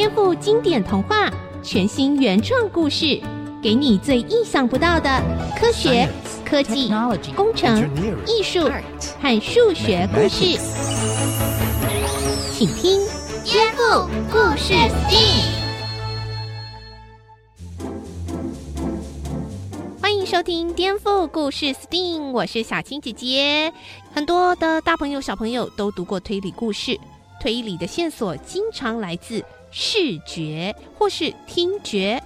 颠覆经典童话，全新原创故事，给你最意想不到的科学、科技、工程、艺术和数学故事。请听《颠覆故事 STEAM》。欢迎收听《颠覆故事 STEAM》，我是小青姐姐。很多的大朋友、小朋友都读过推理故事，推理的线索经常来自视觉或是听觉，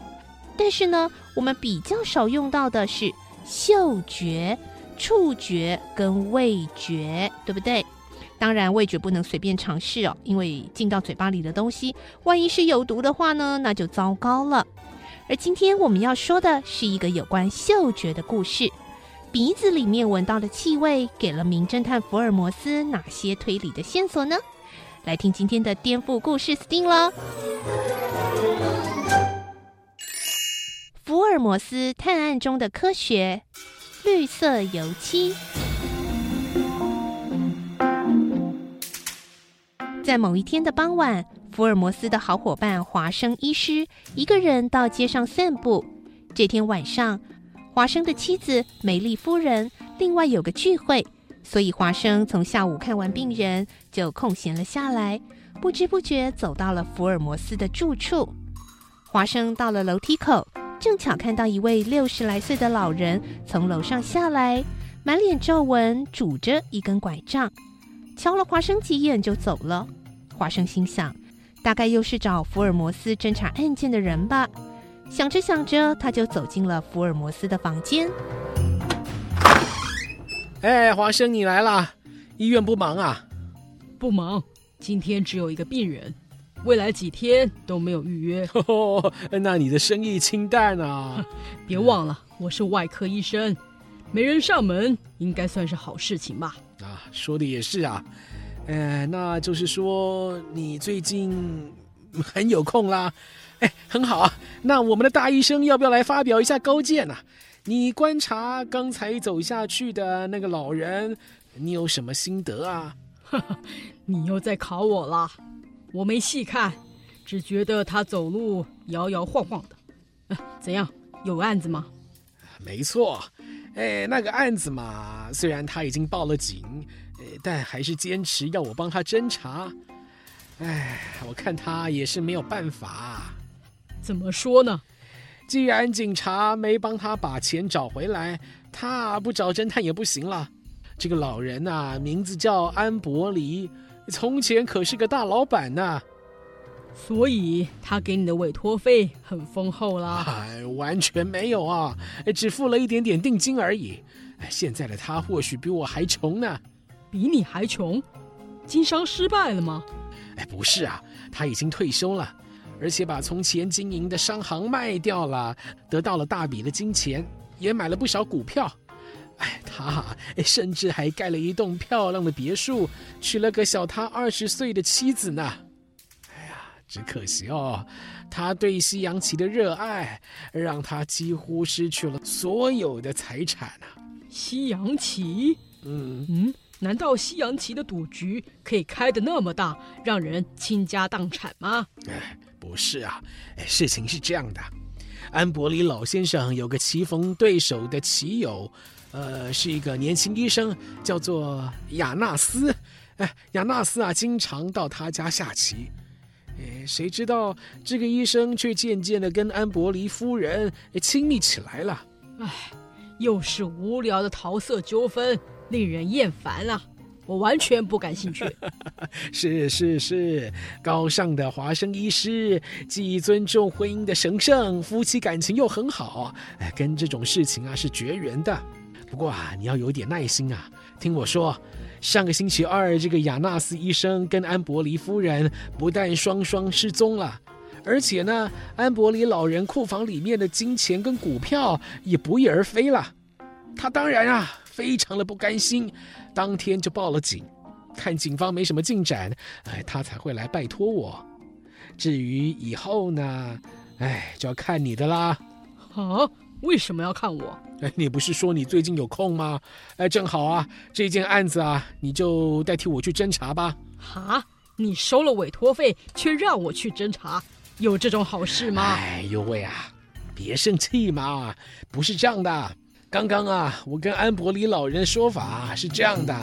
但是呢，我们比较少用到的是嗅觉、触觉跟味觉，对不对？当然，味觉不能随便尝试哦，因为进到嘴巴里的东西，万一是有毒的话呢，那就糟糕了。而今天我们要说的是一个有关嗅觉的故事，鼻子里面闻到的气味，给了名侦探福尔摩斯哪些推理的线索呢？来听今天的颠覆故事 STEAM 了。福尔摩斯探案中的科学，绿色油漆。在某一天的傍晚，福尔摩斯的好伙伴华生医师一个人到街上散步。这天晚上，华生的妻子梅丽夫人另外有个聚会。所以华生从下午看完病人就空闲了下来，不知不觉走到了福尔摩斯的住处。华生到了楼梯口，正巧看到一位六十来岁的老人从楼上下来，满脸皱纹，拄着一根拐杖，瞧了华生几眼就走了。华生心想，大概又是找福尔摩斯侦查案件的人吧。想着想着，他就走进了福尔摩斯的房间。哎，华生，你来啦，医院不忙啊？不忙，今天只有一个病人，未来几天都没有预约。哦，那你的生意清淡啊？别忘了，我是外科医生，没人上门，应该算是好事情吧？啊，说的也是啊。哎，那就是说你最近很有空啦？哎，很好啊。那我们的大医生要不要来发表一下高见呢？你观察刚才走下去的那个老人，你有什么心得啊？你又在考我了，我没细看，只觉得他走路摇摇晃晃的。怎样？有案子吗？没错，哎，那个案子嘛，虽然他已经报了警，呃但还是坚持要我帮他侦查。哎，我看他也是没有办法。怎么说呢？既然警察没帮他把钱找回来，他不找侦探也不行了。这个老人呐，名字叫安伯黎，从前可是个大老板呢。所以他给你的委托费很丰厚啦？哎，完全没有啊，只付了一点点定金而已。现在的他或许比我还穷呢。比你还穷？经商失败了吗？哎，不是啊，他已经退休了。而且把从前经营的商行卖掉了，得到了大笔的金钱，也买了不少股票。哎，他甚至还盖了一栋漂亮的别墅，娶了个小他二十岁的妻子呢。哎呀，只可惜哦，他对西洋棋的热爱，让他几乎失去了所有的财产啊。西洋棋？嗯嗯，难道西洋棋的赌局可以开得那么大，让人倾家荡产吗？哎。不是啊，事情是这样的，安伯里老先生有个棋逢对手的棋友，呃，是一个年轻医生，叫做亚纳斯。哎，亚纳斯啊，经常到他家下棋。哎，谁知道这个医生却渐渐的跟安伯里夫人亲密起来了。哎，又是无聊的桃色纠纷，令人厌烦啊。我完全不感兴趣。是是是，高尚的华生医师，既尊重婚姻的神圣，夫妻感情又很好，哎，跟这种事情啊是绝缘的。不过啊，你要有点耐心啊。听我说，上个星期二，这个亚纳斯医生跟安伯黎夫人不但双双失踪了，而且呢，安伯黎老人库房里面的金钱跟股票也不翼而飞了。他当然啊。非常的不甘心，当天就报了警。看警方没什么进展，哎，他才会来拜托我。至于以后呢，哎，就要看你的啦。啊？为什么要看我？哎，你不是说你最近有空吗？哎，正好啊，这件案子啊，你就代替我去侦查吧。哈？你收了委托费，却让我去侦查，有这种好事吗？哎呦喂啊，别生气嘛，不是这样的。刚刚啊，我跟安伯里老人说法是这样的。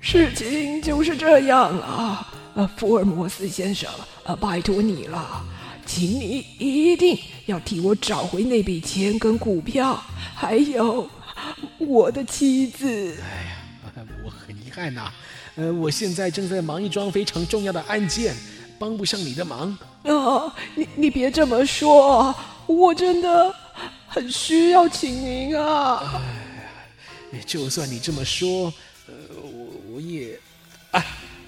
事情就是这样啊，呃，福尔摩斯先生，呃，拜托你了，请你一定要替我找回那笔钱跟股票，还有我的妻子。哎呀，我很遗憾呐、啊。呃，我现在正在忙一桩非常重要的案件，帮不上你的忙。啊，你你别这么说，我真的很需要请您啊。哎，就算你这么说，呃，我我也，哎，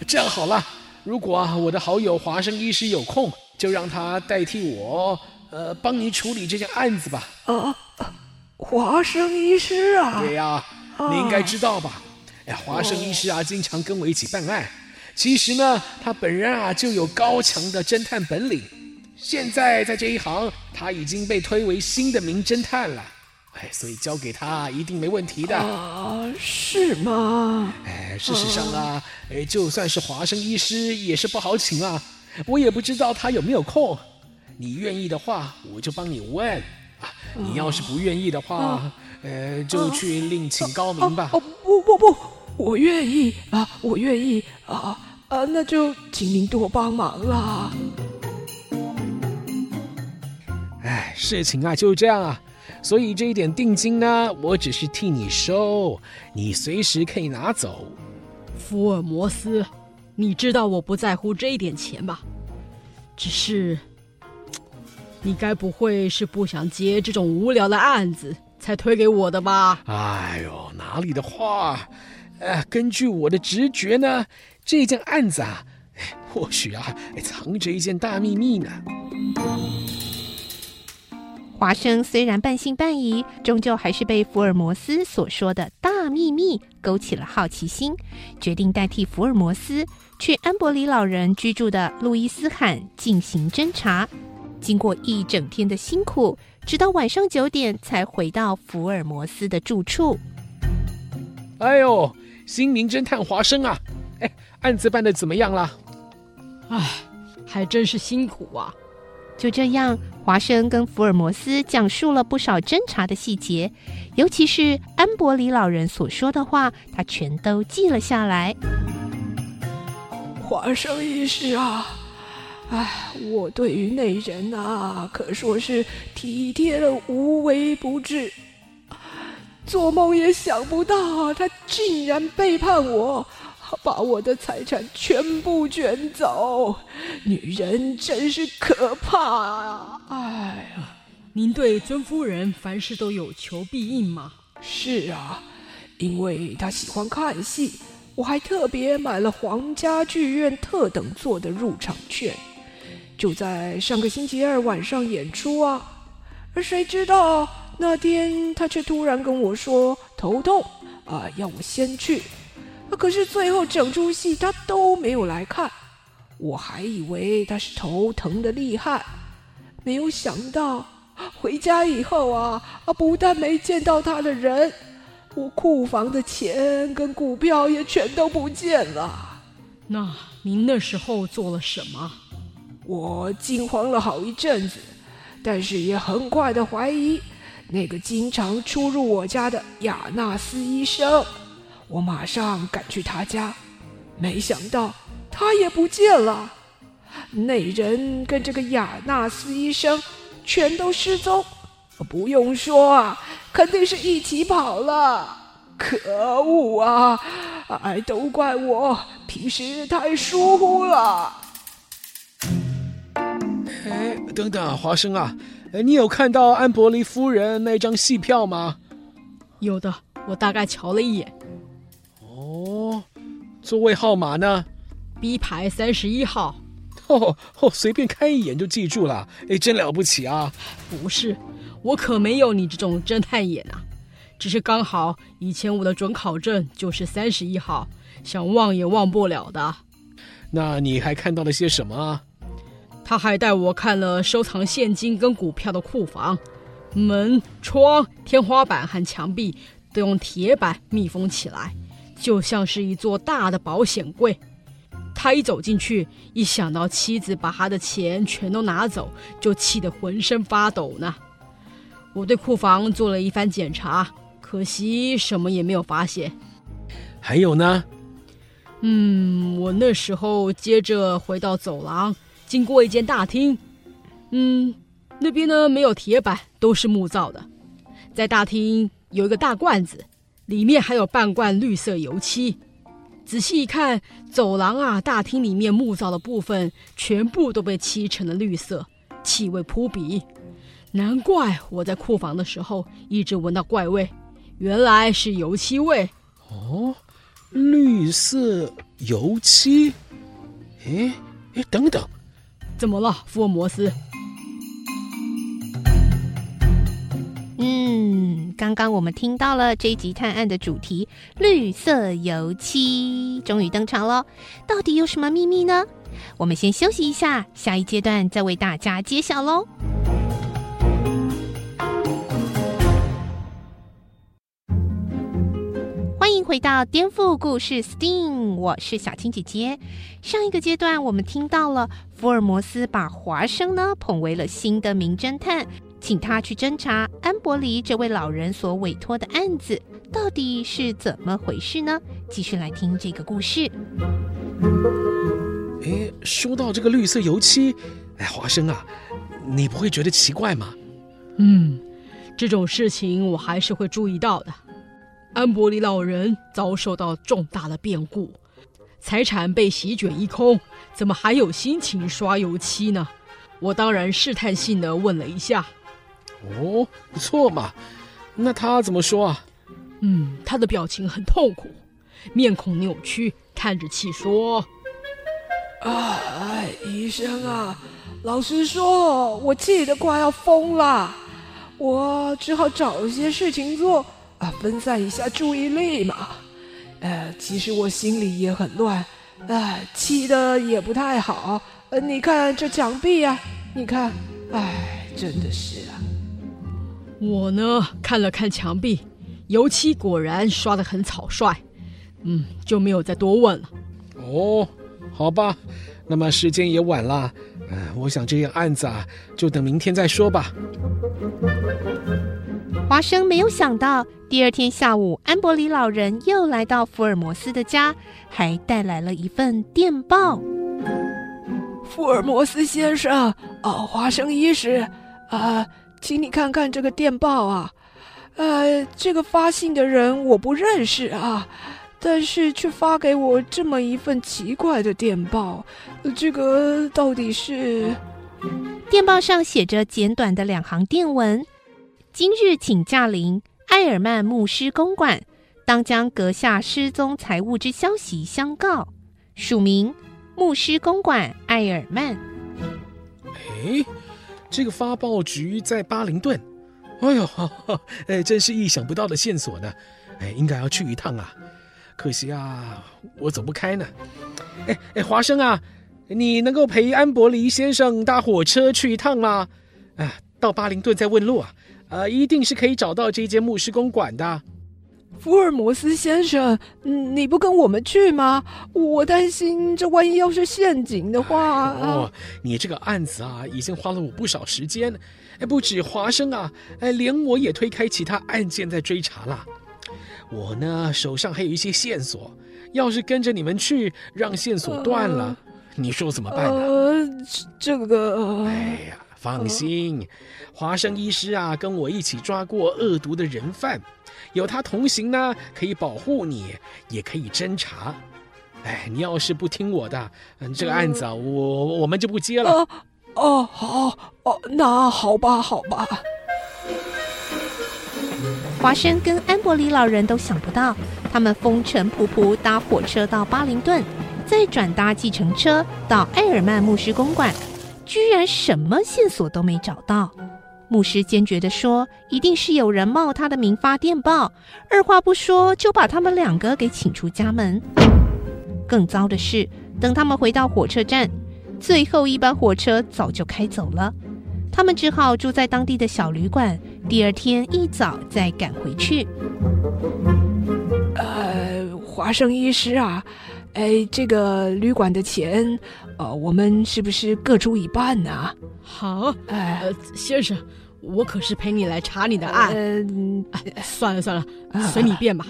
这样好了，如果啊我的好友华生医师有空，就让他代替我，呃，帮你处理这件案子吧。啊，华生医师啊？对呀，你应该知道吧？哎，华生医师啊，经常跟我一起办案。其实呢，他本人啊就有高强的侦探本领。现在在这一行，他已经被推为新的名侦探了。哎，所以交给他一定没问题的。啊，是吗？哎，事实上啊，哎，就算是华生医师也是不好请啊。我也不知道他有没有空。你愿意的话，我就帮你问。啊，你要是不愿意的话，呃，就去另请高明吧。哦，不不不。我愿意啊，我愿意啊啊，那就请您多帮忙了。哎，事情啊就这样啊，所以这一点定金呢，我只是替你收，你随时可以拿走。福尔摩斯，你知道我不在乎这一点钱吧？只是，你该不会是不想接这种无聊的案子才推给我的吧？哎呦，哪里的话。呃，根据我的直觉呢，这件案子啊，或许啊，藏着一件大秘密呢。华生虽然半信半疑，终究还是被福尔摩斯所说的大秘密勾起了好奇心，决定代替福尔摩斯去安伯里老人居住的路易斯罕进行侦查。经过一整天的辛苦，直到晚上九点才回到福尔摩斯的住处。哎呦！新名侦探华生啊，哎，案子办的怎么样了？哎，还真是辛苦啊！就这样，华生跟福尔摩斯讲述了不少侦查的细节，尤其是安伯里老人所说的话，他全都记了下来。华生医师啊，哎，我对于那人啊，可说是体贴的无微不至。做梦也想不到，他竟然背叛我，把我的财产全部卷走。女人真是可怕啊！哎呀，您对尊夫人凡事都有求必应吗？是啊，因为她喜欢看戏，我还特别买了皇家剧院特等座的入场券。就在上个星期二晚上演出啊，而谁知道？那天她却突然跟我说头痛，啊，要我先去。可是最后整出戏他都没有来看，我还以为他是头疼的厉害，没有想到回家以后啊，啊，不但没见到他的人，我库房的钱跟股票也全都不见了。那您那时候做了什么？我惊慌了好一阵子，但是也很快的怀疑。那个经常出入我家的亚纳斯医生，我马上赶去他家，没想到他也不见了。那人跟这个亚纳斯医生全都失踪，不用说啊，肯定是一起跑了。可恶啊！哎，都怪我平时太疏忽了。哎，等等，华生啊。哎，你有看到安伯里夫人那张戏票吗？有的，我大概瞧了一眼。哦，座位号码呢？B 排三十一号。哦哦，随便看一眼就记住了，哎，真了不起啊！不是，我可没有你这种侦探眼啊，只是刚好以前我的准考证就是三十一号，想忘也忘不了的。那你还看到了些什么啊？他还带我看了收藏现金跟股票的库房，门窗、天花板和墙壁都用铁板密封起来，就像是一座大的保险柜。他一走进去，一想到妻子把他的钱全都拿走，就气得浑身发抖呢。我对库房做了一番检查，可惜什么也没有发现。还有呢？嗯，我那时候接着回到走廊，经过一间大厅，嗯，那边呢没有铁板，都是木造的。在大厅有一个大罐子，里面还有半罐绿色油漆。仔细一看，走廊啊，大厅里面木造的部分全部都被漆成了绿色，气味扑鼻。难怪我在库房的时候一直闻到怪味，原来是油漆味。哦，绿色油漆？诶诶，等等，怎么了，福尔摩斯？嗯刚刚我们听到了这一集探案的主题——绿色油漆，终于登场了。到底有什么秘密呢？我们先休息一下，下一阶段再为大家揭晓喽。欢迎回到颠覆故事 STEAM，我是小青姐姐。上一个阶段我们听到了福尔摩斯把华生呢捧为了新的名侦探。请他去侦查安伯里这位老人所委托的案子，到底是怎么回事呢？继续来听这个故事。哎，说到这个绿色油漆，哎，华生啊，你不会觉得奇怪吗？嗯，这种事情我还是会注意到的。安伯里老人遭受到重大的变故，财产被席卷一空，怎么还有心情刷油漆呢？我当然试探性的问了一下。哦，不错嘛。那他怎么说啊？嗯，他的表情很痛苦，面孔扭曲，叹着气说：“啊哎，医生啊，老实说，我气得快要疯了。我只好找一些事情做啊，分散一下注意力嘛。呃，其实我心里也很乱，哎，气得也不太好。呃，你看这墙壁啊，你看，哎，真的是啊。”我呢，看了看墙壁，油漆果然刷得很草率，嗯，就没有再多问了。哦，好吧，那么时间也晚了，嗯、呃，我想这件案子啊，就等明天再说吧。华生没有想到，第二天下午，安伯里老人又来到福尔摩斯的家，还带来了一份电报。福尔摩斯先生，哦，华生医师，啊、呃。请你看看这个电报啊，呃，这个发信的人我不认识啊，但是却发给我这么一份奇怪的电报，这个到底是？电报上写着简短的两行电文：今日请驾临艾尔曼牧师公馆，当将阁下失踪财物之消息相告。署名：牧师公馆艾尔曼。诶。这个发报局在巴林顿，哎呦，哎，真是意想不到的线索呢，哎，应该要去一趟啊，可惜啊，我走不开呢。哎哎，华生啊，你能够陪安伯黎先生搭火车去一趟吗？啊，到巴林顿再问路啊，呃，一定是可以找到这间牧师公馆的。福尔摩斯先生，你不跟我们去吗？我担心这万一要是陷阱的话。哦，你这个案子啊，已经花了我不少时间。哎，不止华生啊，哎，连我也推开其他案件在追查了。我呢，手上还有一些线索，要是跟着你们去，让线索断了，呃、你说怎么办呢？呃，这个……哎呀，放心，华生医师啊，跟我一起抓过恶毒的人犯。有他同行呢，可以保护你，也可以侦查。哎，你要是不听我的，嗯，这个案子我我们就不接了。哦、好，哦，那好吧，好吧。华生跟安伯里老人都想不到，他们风尘仆仆搭火车到巴林顿，再转搭计程车到埃尔曼牧师公馆，居然什么线索都没找到。牧师坚决地说：“一定是有人冒他的名发电报，二话不说就把他们两个给请出家门。”更糟的是，等他们回到火车站，最后一班火车早就开走了，他们只好住在当地的小旅馆，第二天一早再赶回去。呃，华生医师啊，哎，这个旅馆的钱，呃，我们是不是各出一半呢？啊？好，哎，呃，先生，我可是陪你来查你的案。嗯、呃，算了算了，随你便吧。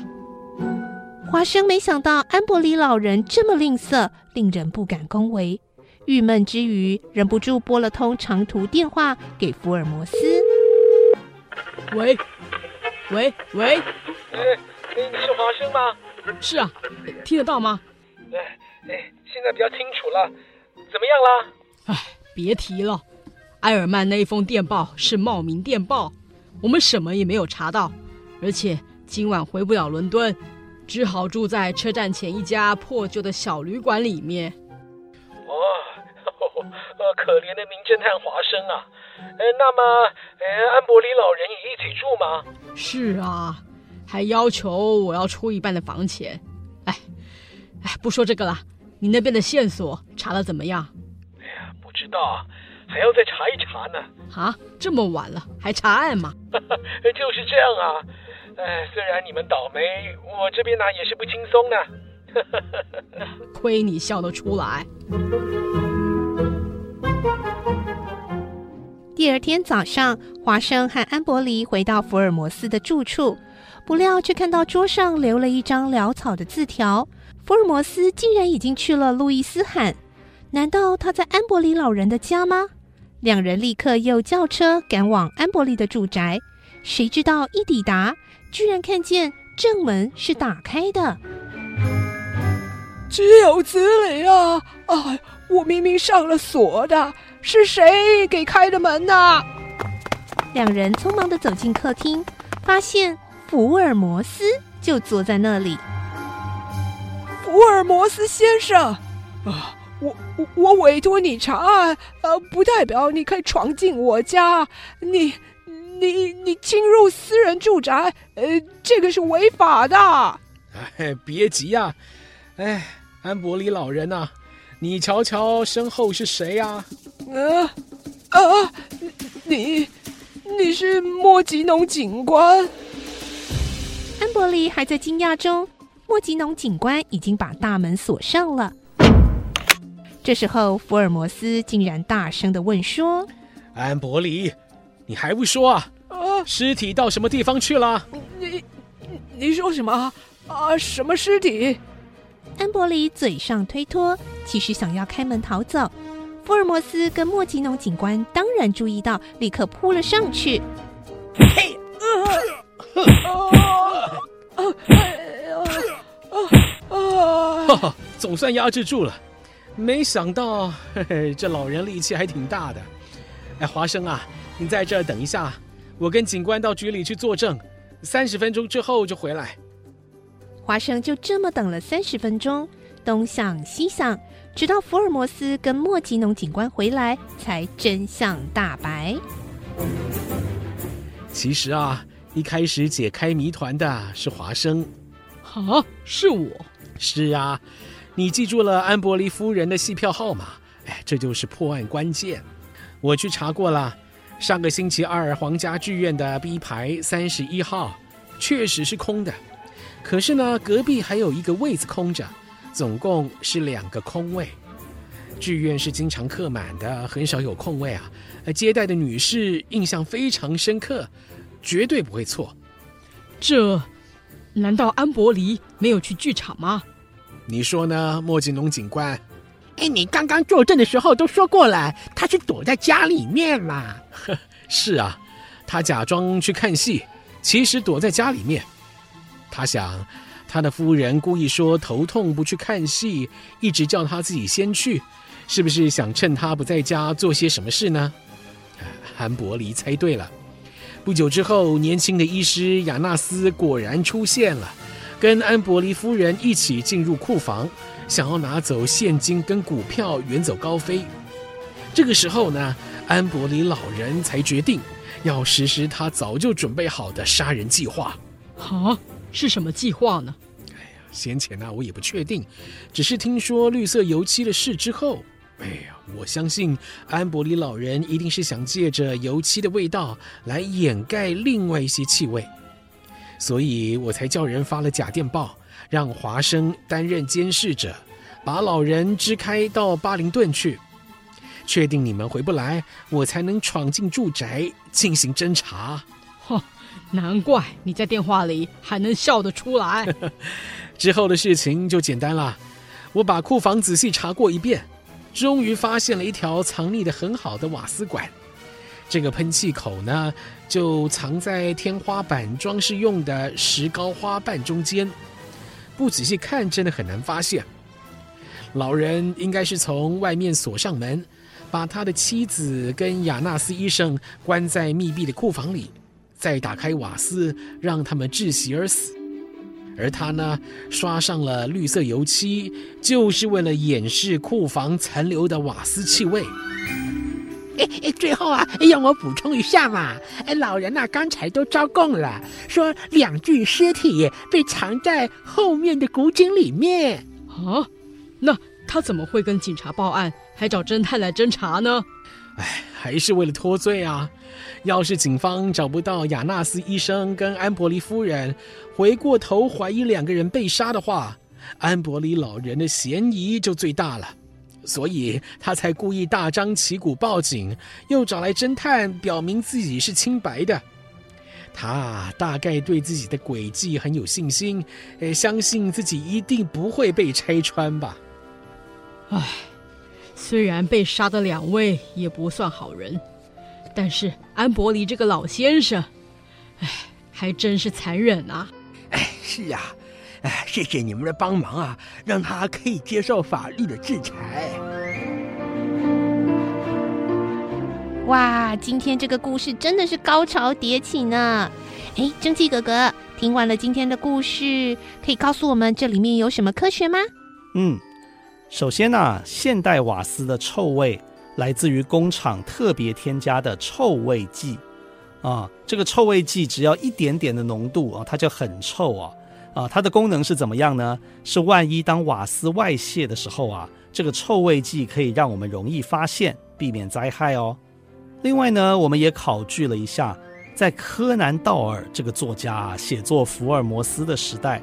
华生没想到安伯里老人这么吝啬，令人不敢恭维。郁闷之余，忍不住拨了通长途电话给福尔摩斯。喂，喂喂，哎，你是华生吗？是啊，听得到吗？哎哎，现在比较清楚了，怎么样啦？哎，别提了，埃尔曼那一封电报是冒名电报，我们什么也没有查到，而且今晚回不了伦敦，只好住在车站前一家破旧的小旅馆里面。呃，可怜的名侦探华生啊，呃，那么，呃，安伯里老人也一起住吗？是啊，还要求我要出一半的房钱。哎，哎，不说这个了，你那边的线索查的怎么样？哎呀，不知道，还要再查一查呢。啊，这么晚了还查案吗？就是这样啊。哎，虽然你们倒霉，我这边呢也是不轻松呢。亏你笑得出来。第二天早上，华生和安伯离回到福尔摩斯的住处，不料却看到桌上留了一张潦草的字条。福尔摩斯竟然已经去了路易斯罕，难道他在安伯里老人的家吗？两人立刻又叫车赶往安伯里的住宅，谁知道一抵达，居然看见正门是打开的。岂有此理啊！啊，我明明上了锁的。是谁给开的门呢？两人匆忙的走进客厅，发现福尔摩斯就坐在那里。福尔摩斯先生，啊，我我我委托你查案，呃，不代表你可以闯进我家。你你你侵入私人住宅，呃，这个是违法的。哎，别急呀，啊，哎，安伯里老人呐，你瞧瞧身后是谁呀？啊啊！你你是莫吉农警官？安伯里还在惊讶中，莫吉农警官已经把大门锁上了。这时候，福尔摩斯竟然大声的问说：“安伯里，你还不说啊？啊，尸体到什么地方去了？你你说什么啊？什么尸体？”安伯里嘴上推脱，其实想要开门逃走。福尔摩斯跟莫吉农警官当然注意到，立刻扑了上去。嘿，总算压制住了。没想到，嘿嘿，这老人力气还挺大的。哎，华生啊，你在这等一下，我跟警官到局里去作证，三十分钟之后就回来。华生就这么等了三十分钟，东想西想。直到福尔摩斯跟莫吉农警官回来，才真相大白。其实啊，一开始解开谜团的是华生。啊，是我？是啊，你记住了安伯利夫人的戏票号码。哎，这就是破案关键。我去查过了，上个星期二皇家剧院的 B 排三十一号确实是空的，可是呢，隔壁还有一个位子空着。总共是两个空位，剧院是经常客满的，很少有空位啊。接待的女士印象非常深刻，绝对不会错。这，难道安伯离没有去剧场吗？你说呢，莫吉农警官？哎，你刚刚作证的时候都说过了，他是躲在家里面嘛。呵，是啊，他假装去看戏，其实躲在家里面。他想。他的夫人故意说头痛不去看戏，一直叫他自己先去，是不是想趁他不在家做些什么事呢？安伯离猜对了。不久之后，年轻的医师亚纳斯果然出现了，跟安伯离夫人一起进入库房，想要拿走现金跟股票远走高飞。这个时候呢，安伯离老人才决定要实施他早就准备好的杀人计划。啊，是什么计划呢？哎呀先前呢、啊，我也不确定，只是听说绿色油漆的事之后，哎呀，我相信安伯里老人一定是想借着油漆的味道来掩盖另外一些气味，所以我才叫人发了假电报，让华生担任监视者，把老人支开到巴林顿去，确定你们回不来，我才能闯进住宅进行侦查。哼，难怪你在电话里还能笑得出来。之后的事情就简单了，我把库房仔细查过一遍，终于发现了一条藏匿的很好的瓦斯管。这个喷气口呢，就藏在天花板装饰用的石膏花瓣中间，不仔细看真的很难发现。老人应该是从外面锁上门，把他的妻子跟亚纳斯医生关在密闭的库房里，再打开瓦斯，让他们窒息而死。而他呢，刷上了绿色油漆，就是为了掩饰库房残留的瓦斯气味。哎哎，最后啊，让我补充一下嘛。哎，老人呐，刚才都招供了，说两具尸体被藏在后面的古井里面。啊，那他怎么会跟警察报案，还找侦探来侦查呢？哎，还是为了脱罪啊！要是警方找不到亚纳斯医生跟安伯利夫人，回过头怀疑两个人被杀的话，安伯利老人的嫌疑就最大了。所以他才故意大张旗鼓报警，又找来侦探表明自己是清白的。他大概对自己的诡计很有信心，呃，相信自己一定不会被拆穿吧。唉，虽然被杀的两位也不算好人，但是安伯里这个老先生，哎，还真是残忍啊。哎，是啊。哎，谢谢你们的帮忙啊，让他可以接受法律的制裁。哇，今天这个故事真的是高潮迭起呢！哎，蒸汽哥哥，听完了今天的故事，可以告诉我们这里面有什么科学吗？嗯，首先呢、啊，现代瓦斯的臭味来自于工厂特别添加的臭味剂啊，这个臭味剂只要一点点的浓度啊，它就很臭啊。啊，它的功能是怎么样呢？是万一当瓦斯外泄的时候啊，这个臭味剂可以让我们容易发现，避免灾害哦。另外呢，我们也考据了一下，在柯南道尔这个作家啊写作福尔摩斯的时代，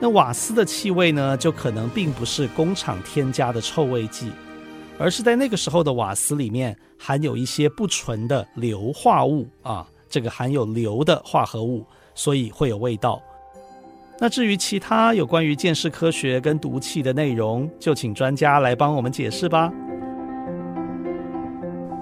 那瓦斯的气味呢，就可能并不是工厂添加的臭味剂，而是在那个时候的瓦斯里面含有一些不纯的硫化物啊，这个含有硫的化合物，所以会有味道。那至于其他有关于鉴识科学跟毒气的内容，就请专家来帮我们解释吧。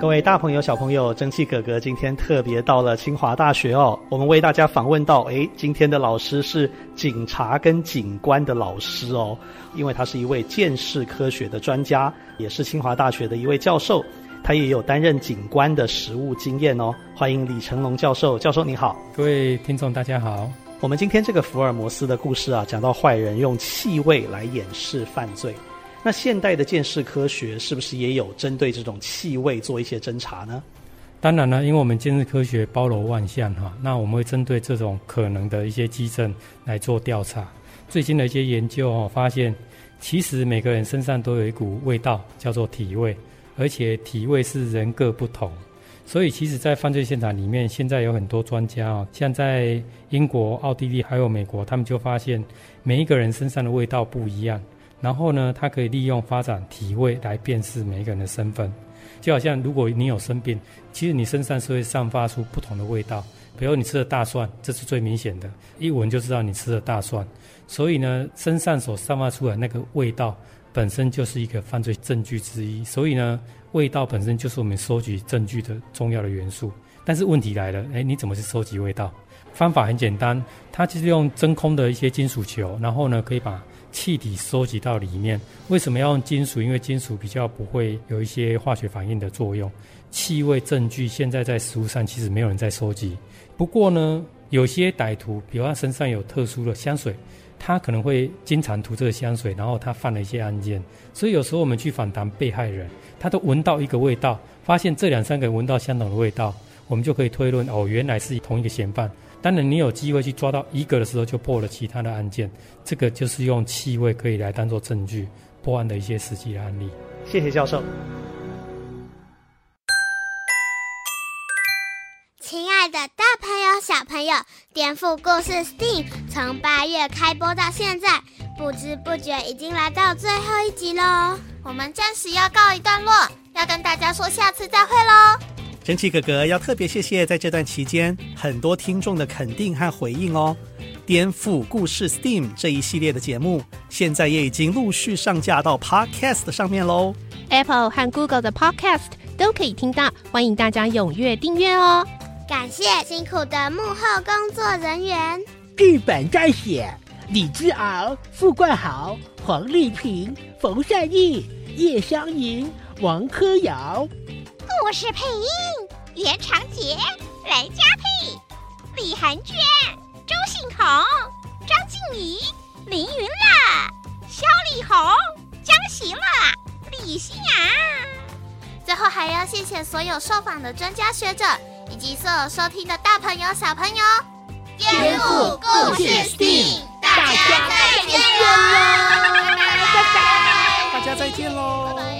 各位大朋友、小朋友，蒸汽哥哥今天特别到了清华大学哦，我们为大家访问到，诶，今天的老师是警察跟警官的老师哦，因为他是一位鉴识科学的专家，也是清华大学的一位教授，他也有担任警官的实务经验哦。欢迎李成龙教授，教授你好，各位听众大家好。我们今天这个福尔摩斯的故事啊，讲到坏人用气味来掩饰犯罪。那现代的鉴识科学是不是也有针对这种气味做一些侦查呢？当然了，因为我们鉴识科学包罗万象哈，那我们会针对这种可能的一些基证来做调查。最新的一些研究哦，发现其实每个人身上都有一股味道，叫做体味，而且体味是人各不同。所以，其实，在犯罪现场里面，现在有很多专家哦，像在英国、奥地利还有美国，他们就发现每一个人身上的味道不一样。然后呢，他可以利用发展体味来辨识每一个人的身份。就好像如果你有生病，其实你身上是会散发出不同的味道。比如你吃的大蒜，这是最明显的，一闻就知道你吃的大蒜。所以呢，身上所散发出来那个味道本身就是一个犯罪证据之一。所以呢。味道本身就是我们收集证据的重要的元素，但是问题来了，诶，你怎么去收集味道？方法很简单，它就是用真空的一些金属球，然后呢，可以把气体收集到里面。为什么要用金属？因为金属比较不会有一些化学反应的作用。气味证据现在在实务上其实没有人在收集，不过呢，有些歹徒，比如他身上有特殊的香水。他可能会经常涂这个香水，然后他犯了一些案件，所以有时候我们去访谈被害人，他都闻到一个味道，发现这两三个闻到相同的味道，我们就可以推论哦，原来是同一个嫌犯。当然，你有机会去抓到一个的时候，就破了其他的案件。这个就是用气味可以来当做证据破案的一些实际的案例。谢谢教授。亲爱的，大朋友、小朋友，颠覆故事 STEAM 从八月开播到现在，不知不觉已经来到最后一集喽，我们暂时要告一段落，要跟大家说下次再会喽。神奇哥哥要特别谢谢在这段期间很多听众的肯定和回应哦。颠覆故事 STEAM 这一系列的节目，现在也已经陆续上架到 Podcast 上面喽。Apple 和 Google 的 Podcast 都可以听到，欢迎大家踊跃订阅哦。感谢辛苦的幕后工作人员，剧本撰写。李之敖、傅冠豪、黄丽萍、冯善义、叶湘莹、王珂瑶；故事配音：袁长杰、雷佳佩、李涵娟、周信宏、张静怡、林云乐、肖丽红、江喜乐、李欣雅。最后还要谢谢所有受访的专家学者，以及所有收听的大朋友小朋友。颠覆故事 STEAM。大家再见喽！大家再见喽！